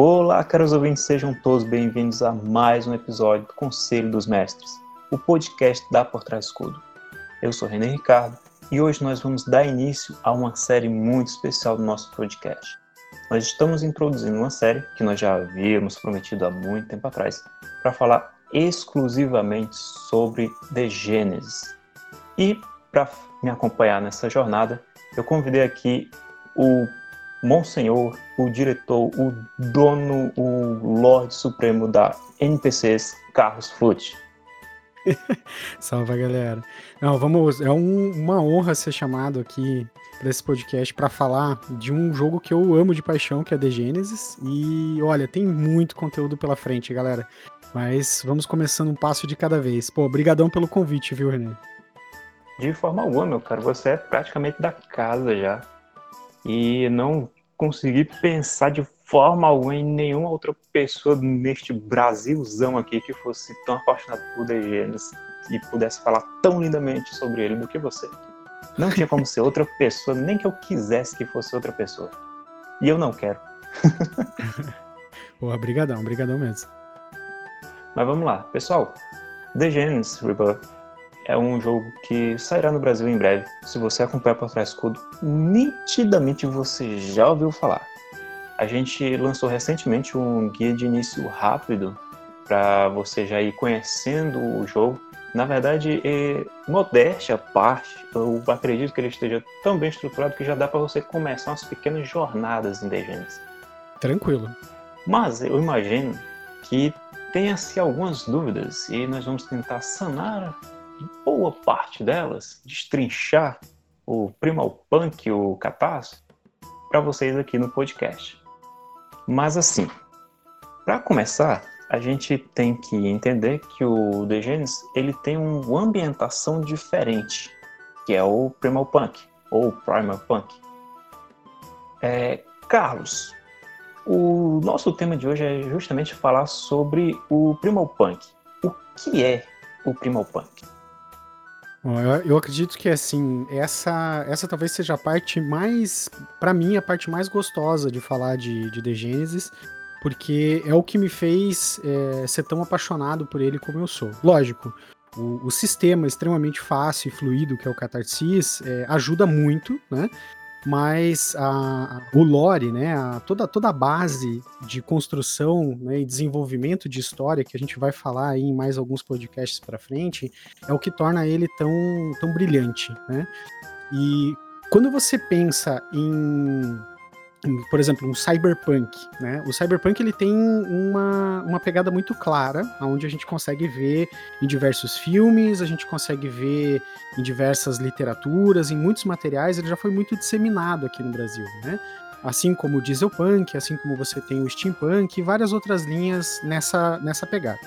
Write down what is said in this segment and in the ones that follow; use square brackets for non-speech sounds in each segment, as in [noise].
Olá, caros ouvintes, sejam todos bem-vindos a mais um episódio do Conselho dos Mestres, o podcast da Por Trás Escudo. Eu sou René Ricardo e hoje nós vamos dar início a uma série muito especial do nosso podcast. Nós estamos introduzindo uma série que nós já havíamos prometido há muito tempo atrás para falar exclusivamente sobre The Gênesis. E para me acompanhar nessa jornada, eu convidei aqui o Monsenhor, o diretor, o dono, o Lorde Supremo da NPCs, Carlos Fute. [laughs] Salve, galera. Não, vamos. É um, uma honra ser chamado aqui para esse podcast para falar de um jogo que eu amo de paixão, que é The Genesis. E olha, tem muito conteúdo pela frente, galera. Mas vamos começando um passo de cada vez. Pô, brigadão pelo convite, viu, René? De forma alguma, meu cara. Você é praticamente da casa já e não consegui pensar de forma alguma em nenhuma outra pessoa neste Brasilzão aqui que fosse tão apaixonado por The Genesis e pudesse falar tão lindamente sobre ele do que você. Não tinha como ser outra pessoa, nem que eu quisesse que fosse outra pessoa. E eu não quero. [laughs] Porra, brigadão, brigadão mesmo. Mas vamos lá, pessoal. The Genesis Rebirth é um jogo que sairá no Brasil em breve. Se você acompanha por trás escudo, nitidamente você já ouviu falar. A gente lançou recentemente um guia de início rápido para você já ir conhecendo o jogo. Na verdade, é modéstia à parte, eu acredito que ele esteja tão bem estruturado que já dá para você começar umas pequenas jornadas em Genesis. Tranquilo. Mas eu imagino que tenha-se algumas dúvidas e nós vamos tentar sanar boa parte delas, destrinchar o Primal Punk, o Catarse, para vocês aqui no podcast. Mas assim, para começar, a gente tem que entender que o The Genesis, ele tem uma ambientação diferente, que é o Primal Punk, ou Primal Punk. É, Carlos, o nosso tema de hoje é justamente falar sobre o Primal Punk. O que é o Primal Punk? Eu, eu acredito que assim, essa essa talvez seja a parte mais, para mim, a parte mais gostosa de falar de, de The Genesis, porque é o que me fez é, ser tão apaixonado por ele como eu sou. Lógico, o, o sistema extremamente fácil e fluido que é o Catarsis é, ajuda muito, né? Mas a, o lore, né, a, toda, toda a base de construção né, e desenvolvimento de história que a gente vai falar aí em mais alguns podcasts para frente é o que torna ele tão, tão brilhante, né? E quando você pensa em por exemplo, um cyberpunk, né? O cyberpunk ele tem uma, uma pegada muito clara, onde a gente consegue ver em diversos filmes, a gente consegue ver em diversas literaturas, em muitos materiais, ele já foi muito disseminado aqui no Brasil, né? Assim como o dieselpunk, assim como você tem o steampunk e várias outras linhas nessa, nessa pegada.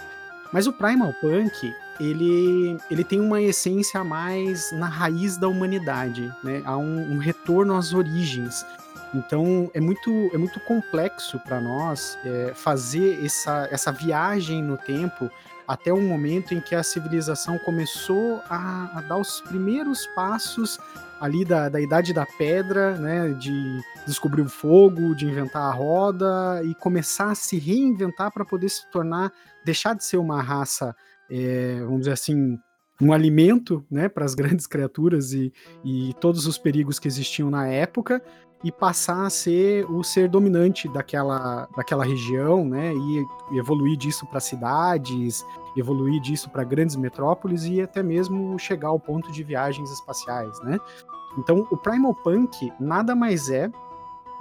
Mas o primal punk, ele, ele tem uma essência mais na raiz da humanidade, né? Há um, um retorno às origens, então é muito, é muito complexo para nós é, fazer essa, essa viagem no tempo até o momento em que a civilização começou a, a dar os primeiros passos ali da, da idade da pedra, né, de descobrir o fogo, de inventar a roda e começar a se reinventar para poder se tornar, deixar de ser uma raça, é, vamos dizer assim, um alimento né, para as grandes criaturas e, e todos os perigos que existiam na época e passar a ser o ser dominante daquela, daquela região, né? E evoluir disso para cidades, evoluir disso para grandes metrópoles e até mesmo chegar ao ponto de viagens espaciais, né? Então, o Primal Punk nada mais é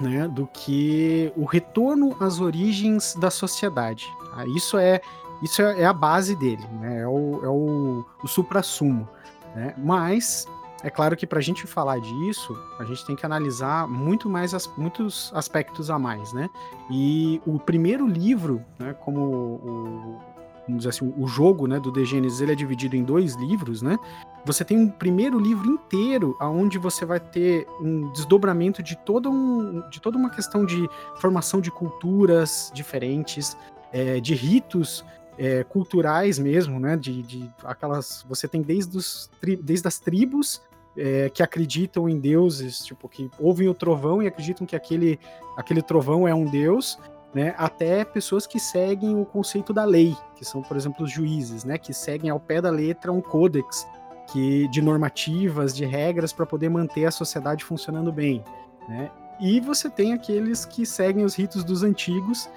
né, do que o retorno às origens da sociedade. Tá? Isso é isso é, é, a base dele, né? É o, é o, o supra-sumo. Né? Mas é claro que para a gente falar disso, a gente tem que analisar muito mais as, muitos aspectos a mais, né? E o primeiro livro, né, como o, vamos dizer assim, o jogo né, do The Genesis, ele é dividido em dois livros, né? Você tem um primeiro livro inteiro, aonde você vai ter um desdobramento de, todo um, de toda uma questão de formação de culturas diferentes, é, de ritos é, culturais mesmo, né? De, de, aquelas. Você tem desde, os, desde as tribos é, que acreditam em deuses, tipo, que ouvem o trovão e acreditam que aquele, aquele trovão é um deus, né, até pessoas que seguem o conceito da lei, que são, por exemplo, os juízes, né, que seguem ao pé da letra um códex que, de normativas, de regras para poder manter a sociedade funcionando bem. Né? E você tem aqueles que seguem os ritos dos antigos,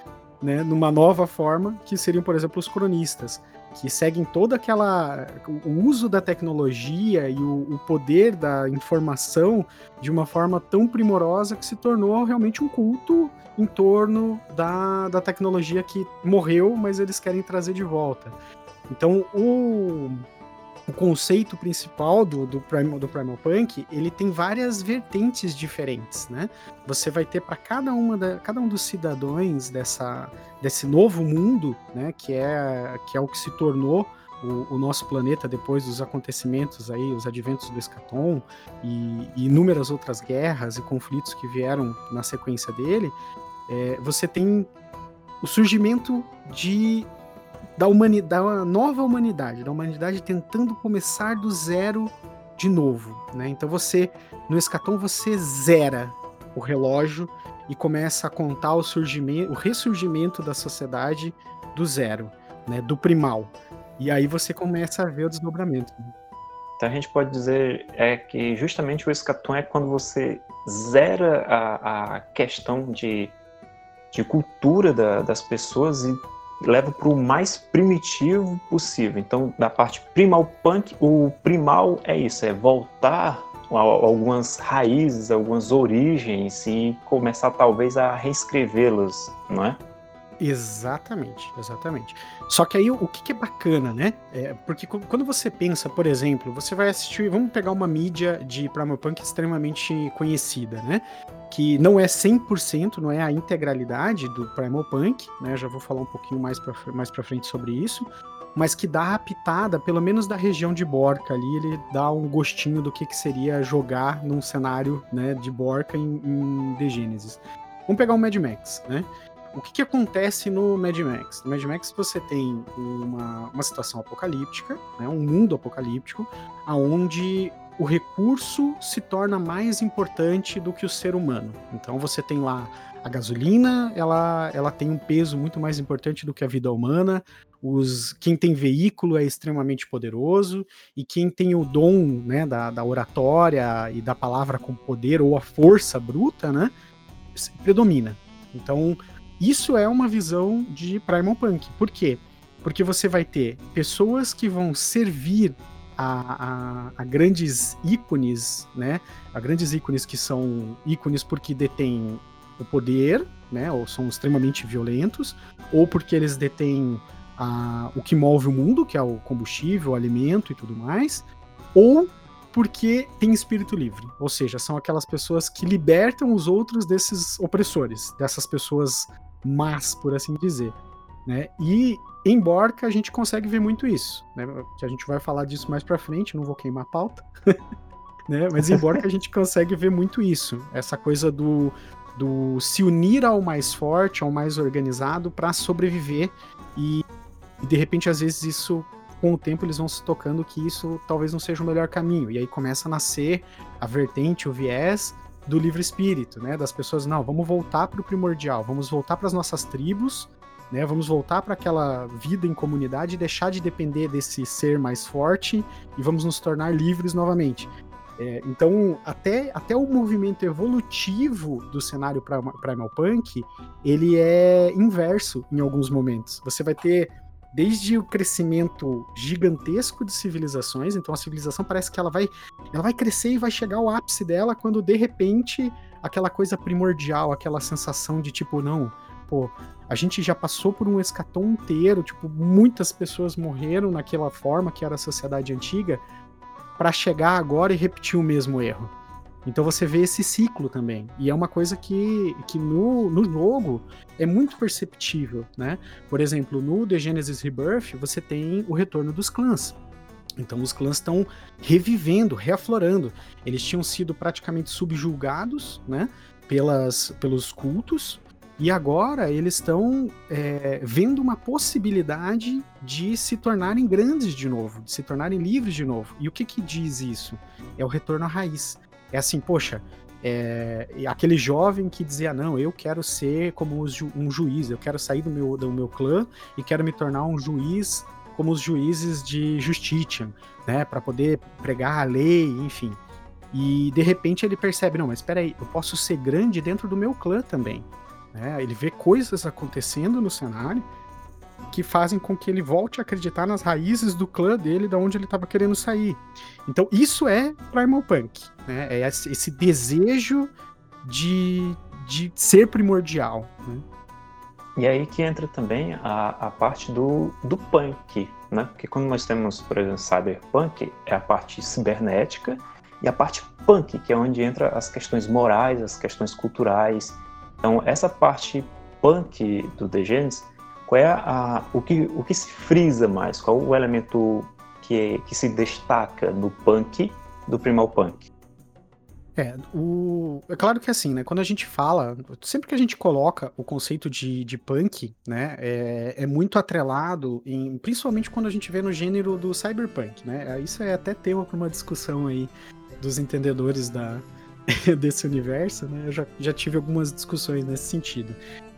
né, numa nova forma, que seriam, por exemplo, os cronistas, que seguem toda aquela o uso da tecnologia e o, o, poder da informação de uma forma tão primorosa que se tornou realmente um culto em torno da, da tecnologia que morreu, mas eles querem trazer de volta. Então, o, o conceito principal do, do, Primal, do Primal Punk, ele tem várias vertentes diferentes, né? Você vai ter para cada uma da, cada um dos cidadãos dessa desse novo mundo, né, que é que é o que se tornou o, o, nosso planeta depois dos acontecimentos aí, os adventos do Escaton e, e inúmeras outras guerras e conflitos que vieram na sequência dele, é, você tem o surgimento de da humanidade, da nova humanidade, da humanidade tentando começar do zero de novo, né? Então você no escatom você zera o relógio e começa a contar o surgimento, o ressurgimento da sociedade do zero, né? Do primal. E aí você começa a ver o desdobramento. Então a gente pode dizer é que justamente o escatom é quando você zera a, a questão de, de cultura da, das pessoas e leva para o mais primitivo possível. Então, da parte primal punk, o primal é isso, é voltar a algumas raízes, algumas origens e começar talvez a reescrevê-las, não é? Exatamente, exatamente. Só que aí o que, é bacana, né? É, porque quando você pensa, por exemplo, você vai assistir, vamos pegar uma mídia de Primal Punk extremamente conhecida, né? Que não é 100%, não é a integralidade do Primal Punk, né? Já vou falar um pouquinho mais pra, mais pra frente sobre isso. Mas que dá a pitada, pelo menos da região de Borca ali, ele dá um gostinho do que, que seria jogar num cenário né, de Borca em, em The Genesis. Vamos pegar o Mad Max, né? o que, que, acontece no Mad Max? No Mad Max você tem uma, uma situação apocalíptica, né, um mundo apocalíptico, aonde o recurso se torna mais importante do que o ser humano. Então você tem lá a gasolina, ela, ela tem um peso muito mais importante do que a vida humana. Os, quem tem veículo é extremamente poderoso e quem tem o dom né, da, da oratória e da palavra com poder ou a força bruta, né, predomina. Então isso é uma visão de Primal Punk. Por quê? Porque você vai ter pessoas que vão servir a, a, a, grandes ícones, né? A grandes ícones que são ícones porque detêm o poder, né? Ou são extremamente violentos, ou porque eles detêm a, o que move o mundo, que é o combustível, o alimento e tudo mais, ou porque tem espírito livre, ou seja, são aquelas pessoas que libertam os outros desses opressores, dessas pessoas mas, por assim dizer. Né? E em Borca a gente consegue ver muito isso, né? Que a gente vai falar disso mais para frente, não vou queimar a pauta. [laughs] né? Mas em Borca a gente consegue ver muito isso, essa coisa do, do se unir ao mais forte, ao mais organizado para sobreviver e, e de repente às vezes isso com o tempo eles vão se tocando que isso talvez não seja o melhor caminho e aí começa a nascer a vertente, o viés do livre espírito, né? Das pessoas, não, vamos voltar para o primordial, vamos voltar para as nossas tribos, né? Vamos voltar para aquela vida em comunidade deixar de depender desse ser mais forte e vamos nos tornar livres novamente. É, então, até, até o movimento evolutivo do cenário Primal Punk, ele é inverso em alguns momentos. Você vai ter desde o crescimento gigantesco de civilizações, então a civilização parece que ela vai, ela vai crescer e vai chegar ao ápice dela quando de repente aquela coisa primordial, aquela sensação de tipo, não, pô, a gente já passou por um escatom inteiro, tipo, muitas pessoas morreram naquela forma que era a sociedade antiga, para chegar agora e repetir o mesmo erro. Então você vê esse ciclo também. E é uma coisa que, que no, no jogo é muito perceptível, né? Por exemplo, no The Genesis Rebirth, você tem o retorno dos clãs. Então os clãs estão revivendo, reaflorando. Eles tinham sido praticamente subjulgados, né? Pelas, pelos cultos. E agora eles estão é, vendo uma possibilidade de se tornarem grandes de novo, de se tornarem livres de novo. E o que, que diz isso? É o retorno à raiz. É assim, poxa, É, aquele jovem que dizia, não, eu quero ser como um juiz, eu quero sair do meu, do meu clã e quero me tornar um juiz como os juízes de Justitian, né, para poder pregar a lei, enfim. E de repente ele percebe, não, mas espera aí, eu posso ser grande dentro do meu clã também. Né? Ele vê coisas acontecendo no cenário que fazem com que ele volte a acreditar nas raízes do clã dele, da onde ele estava querendo sair. Então, isso é Primal Punk, né? É esse desejo de, de ser primordial. Né? E aí que entra também a, a parte do, do punk, né? Porque quando nós temos, por exemplo, cyberpunk, é a parte cibernética e a parte punk, que é onde entra as questões morais, as questões culturais. Então, essa parte punk do The Genesis qual é a, o, que, o que se frisa mais? Qual o elemento que, que se destaca no punk do primal punk? É, o... é claro que assim, né? Quando a gente fala, sempre que a gente coloca o conceito de, de punk, né? É, é muito atrelado, em, principalmente quando a gente vê no gênero do cyberpunk, né? Isso é até tema para uma discussão aí dos entendedores da, [laughs] desse universo, né? Eu já, já tive algumas discussões nesse sentido.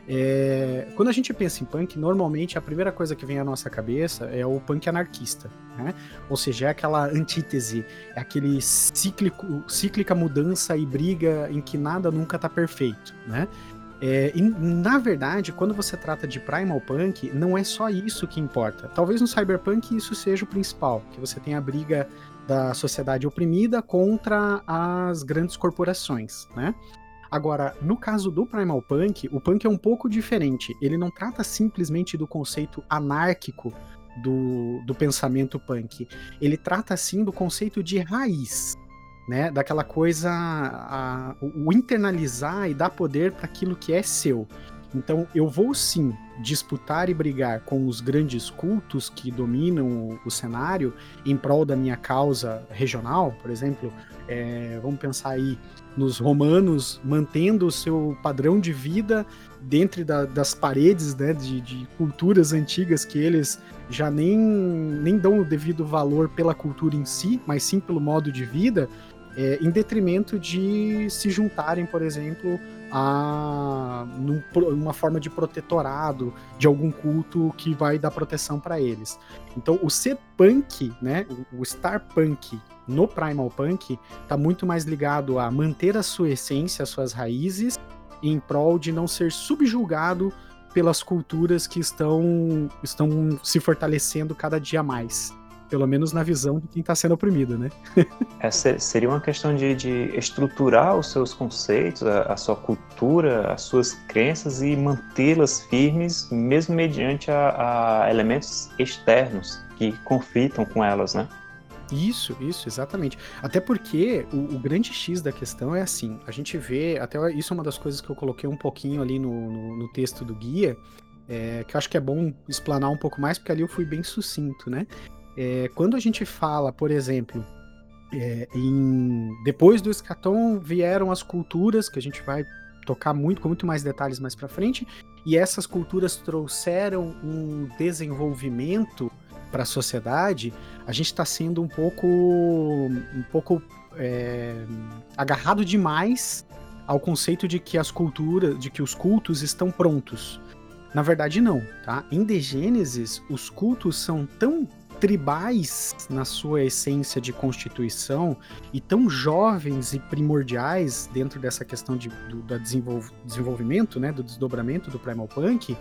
É, quando a gente pensa em punk, normalmente a primeira coisa que vem à nossa cabeça é o punk anarquista, né? Ou seja, é aquela antítese, é aquele cíclico, cíclica mudança e briga em que nada nunca tá perfeito, né? É, e, na verdade, quando você trata de primal punk, não é só isso que importa. Talvez no cyberpunk isso seja o principal, que você tem a briga da sociedade oprimida contra as grandes corporações, né? Agora, no caso do Primal Punk, o punk é um pouco diferente. Ele não trata simplesmente do conceito anárquico do, do pensamento punk. Ele trata, sim, do conceito de raiz. Né, daquela coisa, a, o internalizar e dar poder para aquilo que é seu. Então, eu vou sim disputar e brigar com os grandes cultos que dominam o, cenário em prol da minha causa regional, por exemplo. É, vamos pensar aí nos romanos mantendo o seu padrão de vida dentro da, das paredes né, de, de, culturas antigas que eles já nem, nem dão o devido valor pela cultura em si, mas sim pelo modo de vida, é, em detrimento de se juntarem, por exemplo, a num, uma forma de protetorado de algum culto que vai dar proteção para eles. Então, o ser punk, né, o, o Star Punk no Primal Punk está muito mais ligado a manter a sua essência, as suas raízes, em prol de não ser subjulgado pelas culturas que estão, estão se fortalecendo cada dia mais. Pelo menos na visão de quem está sendo oprimido, né? [laughs] Essa seria uma questão de, de estruturar os seus conceitos, a, a, sua cultura, as suas crenças e mantê-las firmes, mesmo mediante a, a elementos externos que conflitam com elas, né? Isso, isso, exatamente. Até porque o, o, grande X da questão é assim: a gente vê, até isso é uma das coisas que eu coloquei um pouquinho ali no, no, no texto do guia, é, que eu acho que é bom explanar um pouco mais, porque ali eu fui bem sucinto, né? É, quando a gente fala, por exemplo, é, em, depois do escatom vieram as culturas, que a gente vai tocar muito com muito mais detalhes mais para frente, e essas culturas trouxeram um desenvolvimento para a sociedade, a gente está sendo um pouco, um pouco é, agarrado demais ao conceito de que as culturas, de que os cultos estão prontos. Na verdade, não, tá? Em The Gênesis, os cultos são tão tribais na sua essência de constituição e tão jovens e primordiais dentro dessa questão de, do, do desenvolvimento, né, do desdobramento do Primal Punk,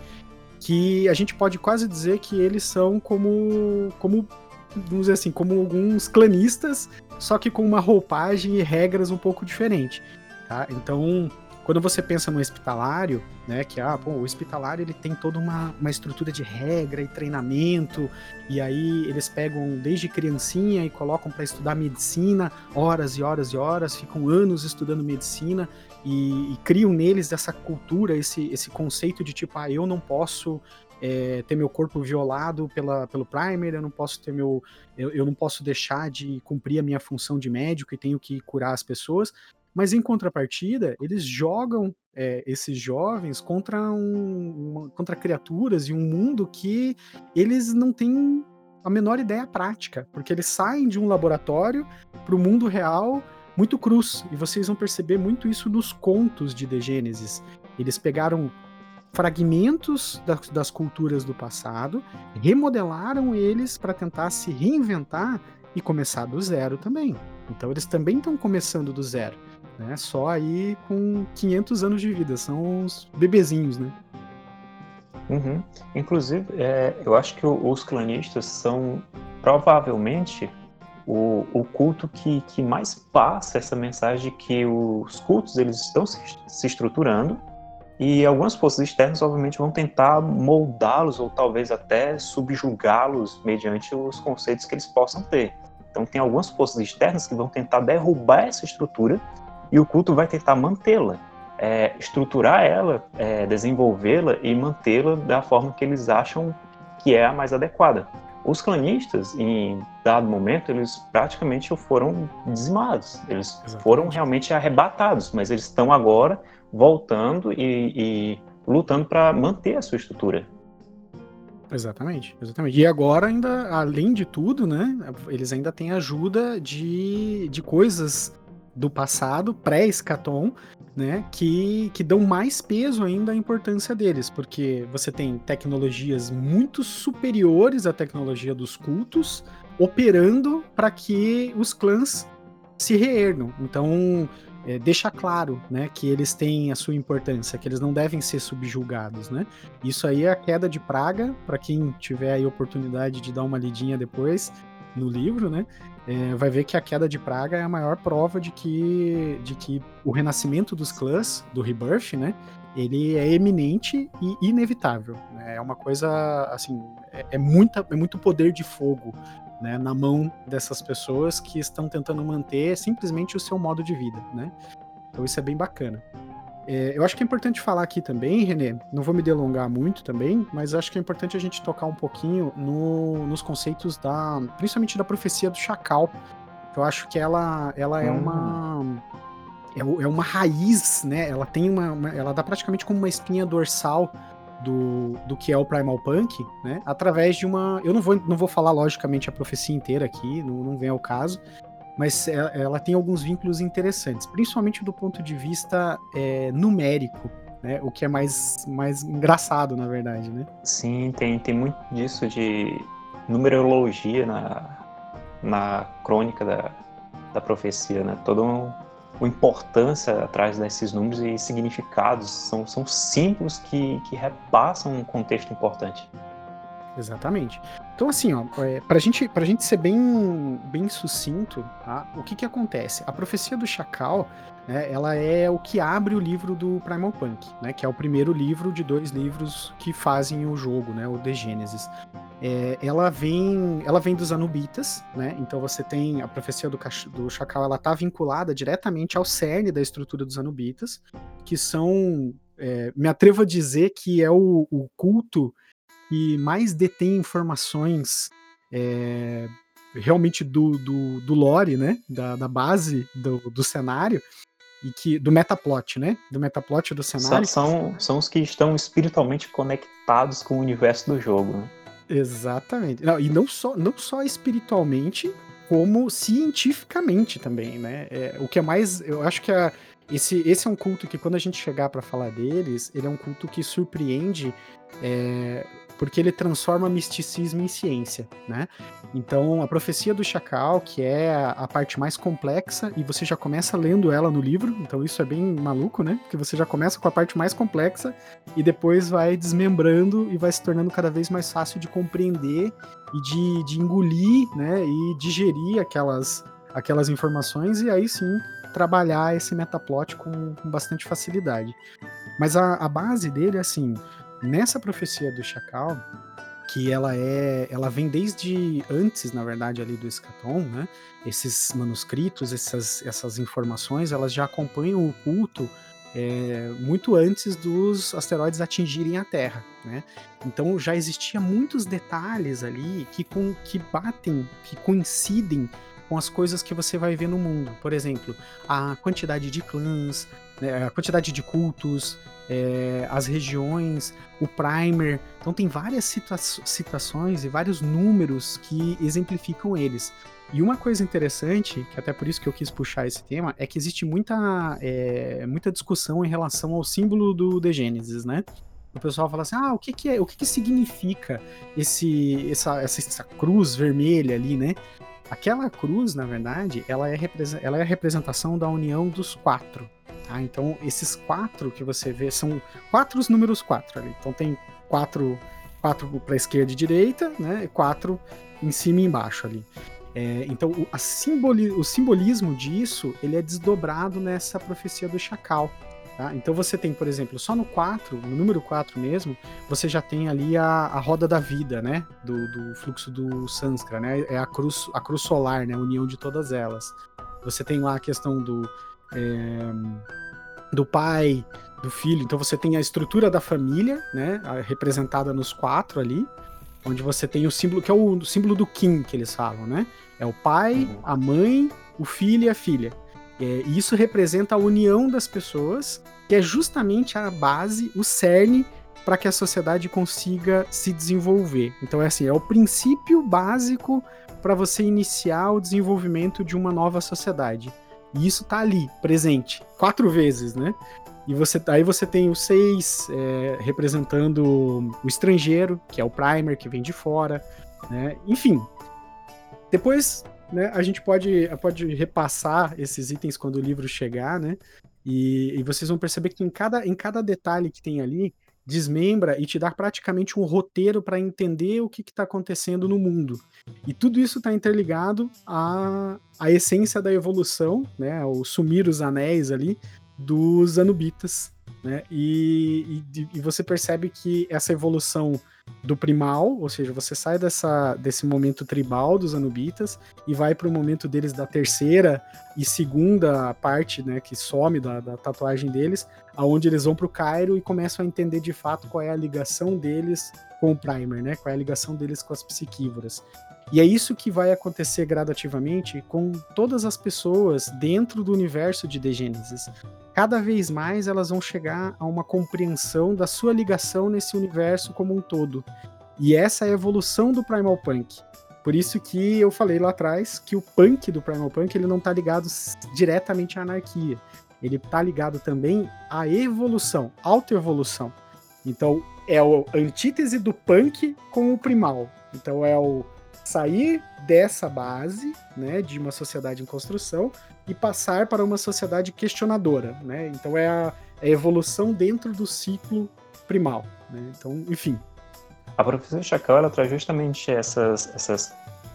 que a gente pode quase dizer que eles são como, como vamos dizer assim, como alguns clanistas, só que com uma roupagem e regras um pouco diferente, tá? Então, quando você pensa no hospitalário, né, que ah, pô, o hospitalário ele tem toda uma, uma estrutura de regra e treinamento, e aí eles pegam desde criancinha e colocam para estudar medicina, horas e horas e horas, ficam anos estudando medicina, e, e, criam neles essa cultura, esse, esse conceito de tipo, ah, eu não posso é, ter meu corpo violado pela, pelo primer, eu não posso ter meu. Eu, eu não posso deixar de cumprir a minha função de médico e tenho que curar as pessoas. Mas em contrapartida, eles jogam é, esses jovens contra, um, uma, contra criaturas e um mundo que eles não têm a menor ideia prática, porque eles saem de um laboratório para o mundo real muito crus. E vocês vão perceber muito isso nos contos de The Gênesis. Eles pegaram fragmentos das culturas do passado, remodelaram eles para tentar se reinventar e começar do zero também. Então eles também estão começando do zero, né? Só aí com 500 anos de vida, são os bebezinhos, né? Uhum. Inclusive, é, eu acho que os clanistas são provavelmente o, o culto que, que mais passa essa mensagem de que os cultos eles estão se, se estruturando e algumas forças externas, obviamente, vão tentar moldá-los ou talvez até subjugá-los mediante os conceitos que eles possam ter. Então, tem algumas forças externas que vão tentar derrubar essa estrutura e o culto vai tentar mantê-la, é, estruturar ela, é, desenvolvê-la e mantê-la da forma que eles acham que é a mais adequada. Os clanistas, em dado momento, eles praticamente foram dizimados, eles Exatamente. foram realmente arrebatados, mas eles estão agora voltando e, e lutando para manter a sua estrutura. Exatamente, exatamente. E agora, ainda, além de tudo, né, eles ainda têm ajuda de, de coisas do passado, pré-escatom, né, que, que dão mais peso ainda à importância deles, porque você tem tecnologias muito superiores à tecnologia dos cultos operando para que os clãs se reergam. Então, é, deixa claro né, que eles têm a sua importância, que eles não devem ser subjugados. Né? Isso aí é a queda de praga, para quem tiver aí oportunidade de dar uma lidinha depois no livro, né? É, vai ver que a queda de praga é a maior prova de que, de que o renascimento dos clãs, do Rebirth, né? Ele é eminente e inevitável. Né? É uma coisa, assim, é, é, muita, é muito poder de fogo né, na mão dessas pessoas que estão tentando manter simplesmente o seu modo de vida, né? Então isso é bem bacana. É, eu acho que é importante falar aqui também, Renê, não vou me delongar muito também, mas acho que é importante a gente tocar um pouquinho no, nos conceitos da, principalmente da profecia do Chacal. Eu acho que ela, ela é uma hum. é, é uma raiz, né? Ela tem uma, uma, ela dá praticamente como uma espinha dorsal do, do que é o Primal Punk, né? Através de uma. Eu não vou, não vou falar, logicamente, a profecia inteira aqui, não, não vem ao caso, mas ela, ela tem alguns vínculos interessantes, principalmente do ponto de vista é, numérico. Né, o que é mais, mais engraçado, na verdade, né? Sim, tem, tem muito disso de numerologia na, na crônica da, da profecia, né? Todo um, uma importância atrás desses números e significados, são, são símbolos que, que repassam um contexto importante. Exatamente. Então, assim, ó, é, pra, gente, pra gente ser bem, bem sucinto, tá? o que que acontece? A profecia do Chacal, né, ela é o que abre o livro do Primal Punk, né, que é o primeiro livro de dois livros que fazem o jogo, né, o The Genesis. É, ela vem ela vem dos Anubitas, né? Então você tem a profecia do, do Chacal, ela tá vinculada diretamente ao cerne da estrutura dos Anubitas, que são, é, me atrevo a dizer que é o, o culto que mais detém informações é, realmente do, do, do, lore, né? Da, da base do, do cenário e que do metaplot, né? Do metaplot do cenário. São, são, são os que estão espiritualmente conectados com o universo do jogo, né? Exatamente. Não, e não só, não só espiritualmente, como cientificamente também, né? É, o que é mais. Eu acho que a, esse, esse é um culto que, quando a gente chegar para falar deles, ele é um culto que surpreende. É, porque ele transforma misticismo em ciência, né? Então, a profecia do Chacal, que é a, parte mais complexa, e você já começa lendo ela no livro, então isso é bem maluco, né? Porque você já começa com a parte mais complexa e depois vai desmembrando e vai se tornando cada vez mais fácil de compreender e de, de engolir, né? E digerir aquelas, aquelas informações e aí sim trabalhar esse metaplot com, com bastante facilidade. Mas a, a base dele é assim: nessa profecia do Chacal, que ela é, ela vem desde antes, na verdade, ali do Escaton, né? Esses manuscritos, essas, essas informações, elas já acompanham o culto é, muito antes dos asteroides atingirem a Terra, né? Então já existia muitos detalhes ali que, com, que batem, que coincidem com as coisas que você vai ver no mundo. Por exemplo, a quantidade de clãs, né, a quantidade de cultos, é, as regiões, o primer. Então tem várias citações e vários números que exemplificam eles. E uma coisa interessante, que até por isso que eu quis puxar esse tema, é que existe muita, é, muita discussão em relação ao símbolo do The Genesis, né? O pessoal fala assim, ah, o que que é, o que que significa esse, essa, essa, essa cruz vermelha ali, né? Aquela cruz, na verdade, ela é, ela é a representação da união dos quatro. Tá? Então, esses quatro que você vê são quatro os números quatro ali. Então, tem quatro, quatro para esquerda e direita, né? E quatro em cima e embaixo ali. É, então, o, simboli o simbolismo disso ele é desdobrado nessa profecia do Chacal. Tá? Então você tem, por exemplo, só no 4, no número 4 mesmo, você já tem ali a, a roda da vida, né? Do, do fluxo do Sanskra, né? É a cruz, a cruz solar, né? A união de todas elas. Você tem lá a questão do, é, do pai, do filho. Então você tem a estrutura da família, né? Representada nos quatro ali, onde você tem o símbolo, que é o símbolo do Kim, que eles falam, né? É o pai, a mãe, o filho e a filha. É, e isso representa a união das pessoas, que é justamente a base, o cerne para que a sociedade consiga se desenvolver. Então é assim, é o princípio básico para você iniciar o desenvolvimento de uma nova sociedade. E isso tá ali, presente, quatro vezes, né? E você, aí você tem o seis é, representando o estrangeiro, que é o primer, que vem de fora, né? Enfim. Depois né, a gente pode, pode repassar esses itens quando o livro chegar, né? E, e vocês vão perceber que em cada, em cada detalhe que tem ali, desmembra e te dá praticamente um roteiro para entender o que está acontecendo no mundo. E tudo isso está interligado à, à essência da evolução, né, ao sumir os anéis ali dos Anubitas. Né, e, e, e você percebe que essa evolução do primal, ou seja, você sai dessa, desse momento tribal dos Anubitas e vai para o momento deles da terceira e segunda parte, né, que some da, da tatuagem deles, aonde eles vão para o Cairo e começam a entender de fato qual é a ligação deles com o Primer, né, qual é a ligação deles com as psiquívoras. E é isso que vai acontecer gradativamente com todas as pessoas dentro do universo de The Genesis cada vez mais elas vão chegar a uma compreensão da sua ligação nesse universo como um todo. E essa é a evolução do Primal Punk. Por isso que eu falei lá atrás que o punk do Primal Punk ele não está ligado diretamente à anarquia. Ele está ligado também à evolução, autoevolução. Então é a antítese do punk com o primal. Então é o sair dessa base, né, de uma sociedade em construção e passar para uma sociedade questionadora, né? Então é a, é a evolução dentro do ciclo primal, né? Então, enfim. A professora Chacal ela traz justamente essas, essas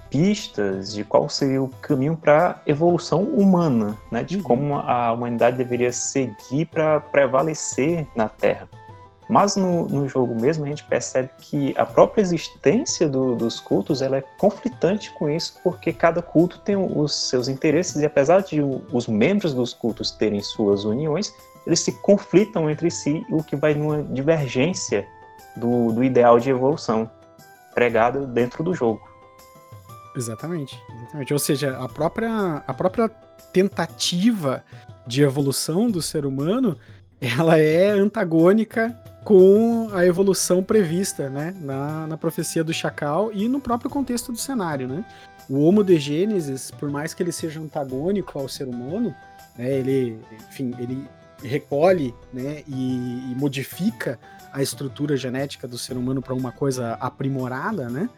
pistas de qual seria o caminho para evolução humana, né? De uhum. como a humanidade deveria seguir para prevalecer na Terra. Mas no, no, jogo mesmo a gente percebe que a própria existência do, dos cultos ela é conflitante com isso, porque cada culto tem os seus interesses e apesar de os membros dos cultos terem suas uniões, eles se conflitam entre si, o que vai numa divergência do, do ideal de evolução pregado dentro do jogo. Exatamente, exatamente. Ou seja, a própria, a própria tentativa de evolução do ser humano ela é antagônica com a evolução prevista né, na, na profecia do Chacal e no próprio contexto do cenário. Né? O Homo de Gênesis, por mais que ele seja antagônico ao ser humano, né, ele, enfim, ele recolhe né, e, e modifica a estrutura genética do ser humano para uma coisa aprimorada, né?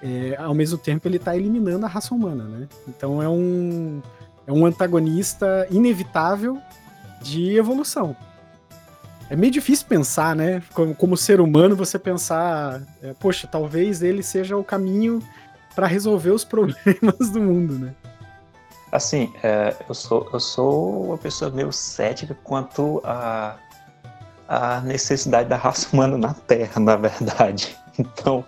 É, ao mesmo tempo ele está eliminando a raça humana, né? Então é um, é um antagonista inevitável de evolução é meio difícil pensar, né? Como, como ser humano, você pensar, é, poxa, talvez ele seja o caminho para resolver os [laughs] problemas do mundo, né? Assim, é, eu, sou, eu sou uma pessoa meio cética quanto a, a necessidade da raça humana na Terra, na verdade. [laughs] Então,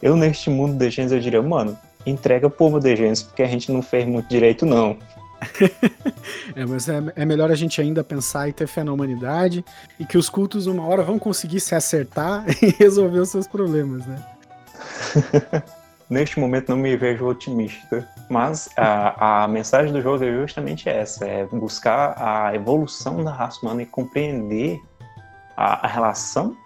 eu neste mundo de Gênesis, eu diria, mano, entrega o povo de Gênesis, porque a gente não fez muito direito, não. [laughs] é, mas é, é, melhor a gente ainda pensar e ter fé na humanidade e que os cultos uma hora vão conseguir se acertar [laughs] e resolver os seus problemas, né? [laughs] neste momento não me vejo otimista. Mas a, a mensagem do jogo é justamente essa: é buscar a evolução da raça humana e compreender a, a relação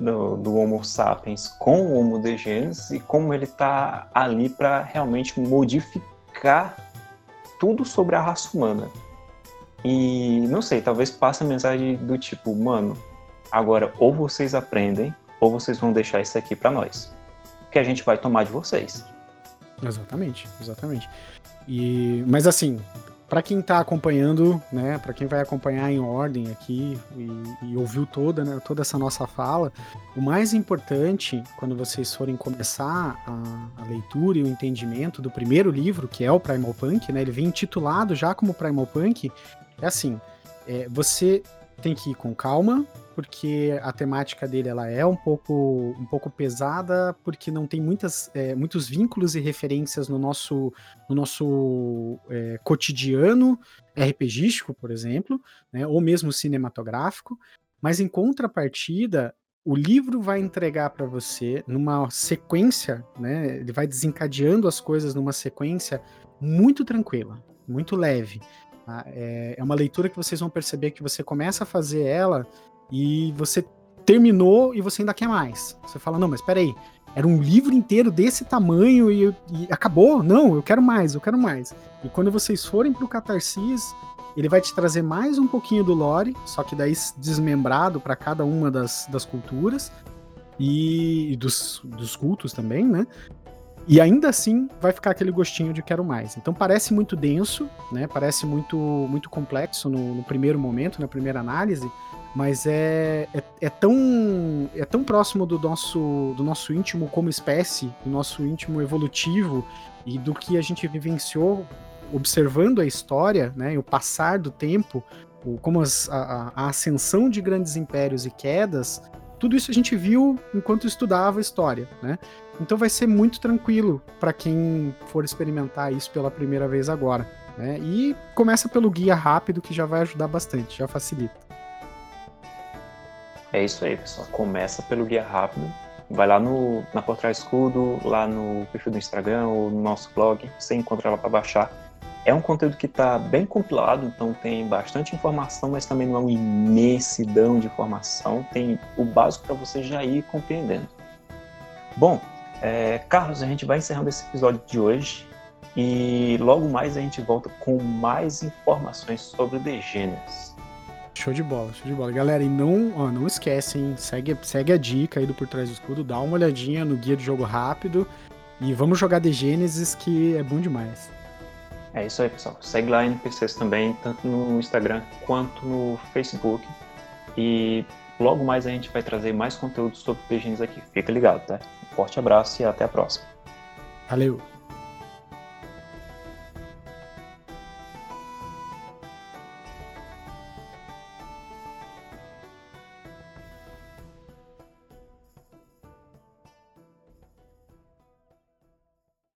do, do, Homo sapiens com o Homo degenes e como ele está ali para realmente modificar tudo sobre a raça humana. E não sei, talvez passe a mensagem do tipo, mano, agora ou vocês aprendem ou vocês vão deixar isso aqui para nós que a gente vai tomar de vocês. Exatamente, exatamente. E, mas assim, para quem está acompanhando, né, para quem vai acompanhar em ordem aqui e, e ouviu toda, né, toda essa nossa fala, o mais importante quando vocês forem começar a, a, leitura e o entendimento do primeiro livro, que é o Primal Punk, né, ele vem intitulado já como Primal Punk, é assim, é, você tem que ir com calma, porque a temática dele ela é um pouco, um pouco pesada, porque não tem muitas, é, muitos vínculos e referências no nosso, no nosso é, cotidiano RPGístico, por exemplo, né, ou mesmo cinematográfico, mas em contrapartida, o livro vai entregar para você numa sequência, né, ele vai desencadeando as coisas numa sequência muito tranquila, muito leve. Tá? É, é uma leitura que vocês vão perceber que você começa a fazer ela e você terminou e você ainda quer mais. Você fala, não, mas peraí, era um livro inteiro desse tamanho e, e, acabou? Não, eu quero mais, eu quero mais. E quando vocês forem pro Catarsis, ele vai te trazer mais um pouquinho do lore, só que daí desmembrado para cada uma das, das culturas e, e dos, dos cultos também, né? E ainda assim vai ficar aquele gostinho de quero mais. Então parece muito denso, né? Parece muito muito complexo no, no primeiro momento, na primeira análise, mas é, é, é, tão é tão próximo do nosso do nosso íntimo como espécie, do nosso íntimo evolutivo e do que a gente vivenciou observando a história, né, e o passar do tempo, o, como as, a, a ascensão de grandes impérios e quedas, tudo isso a gente viu enquanto estudava história, né? Então vai ser muito tranquilo para quem for experimentar isso pela primeira vez agora. Né? E começa pelo guia rápido que já vai ajudar bastante, já facilita. É isso aí, pessoal. Começa pelo guia rápido. Vai lá no, na Portal Escudo, lá no perfil do Instagram ou no nosso blog, você encontra lá para baixar. É um conteúdo que está bem compilado, então tem bastante informação, mas também não é uma imensidão de informação. Tem o básico para você já ir compreendendo. Bom, é, Carlos, a gente vai encerrando esse episódio de hoje e logo mais a gente volta com mais informações sobre o Degeneres. Show de bola, show de bola. Galera, e não, ó, não esquecem, segue, segue a dica aí do Por Trás do Escudo, dá uma olhadinha no guia de jogo rápido e vamos jogar The Genesis que é bom demais. É isso aí, pessoal. Segue lá NPCs também, tanto no Instagram quanto no Facebook. E logo mais a gente vai trazer mais conteúdo sobre The Genesis aqui. Fica ligado, tá? Forte abraço e até a próxima. Valeu!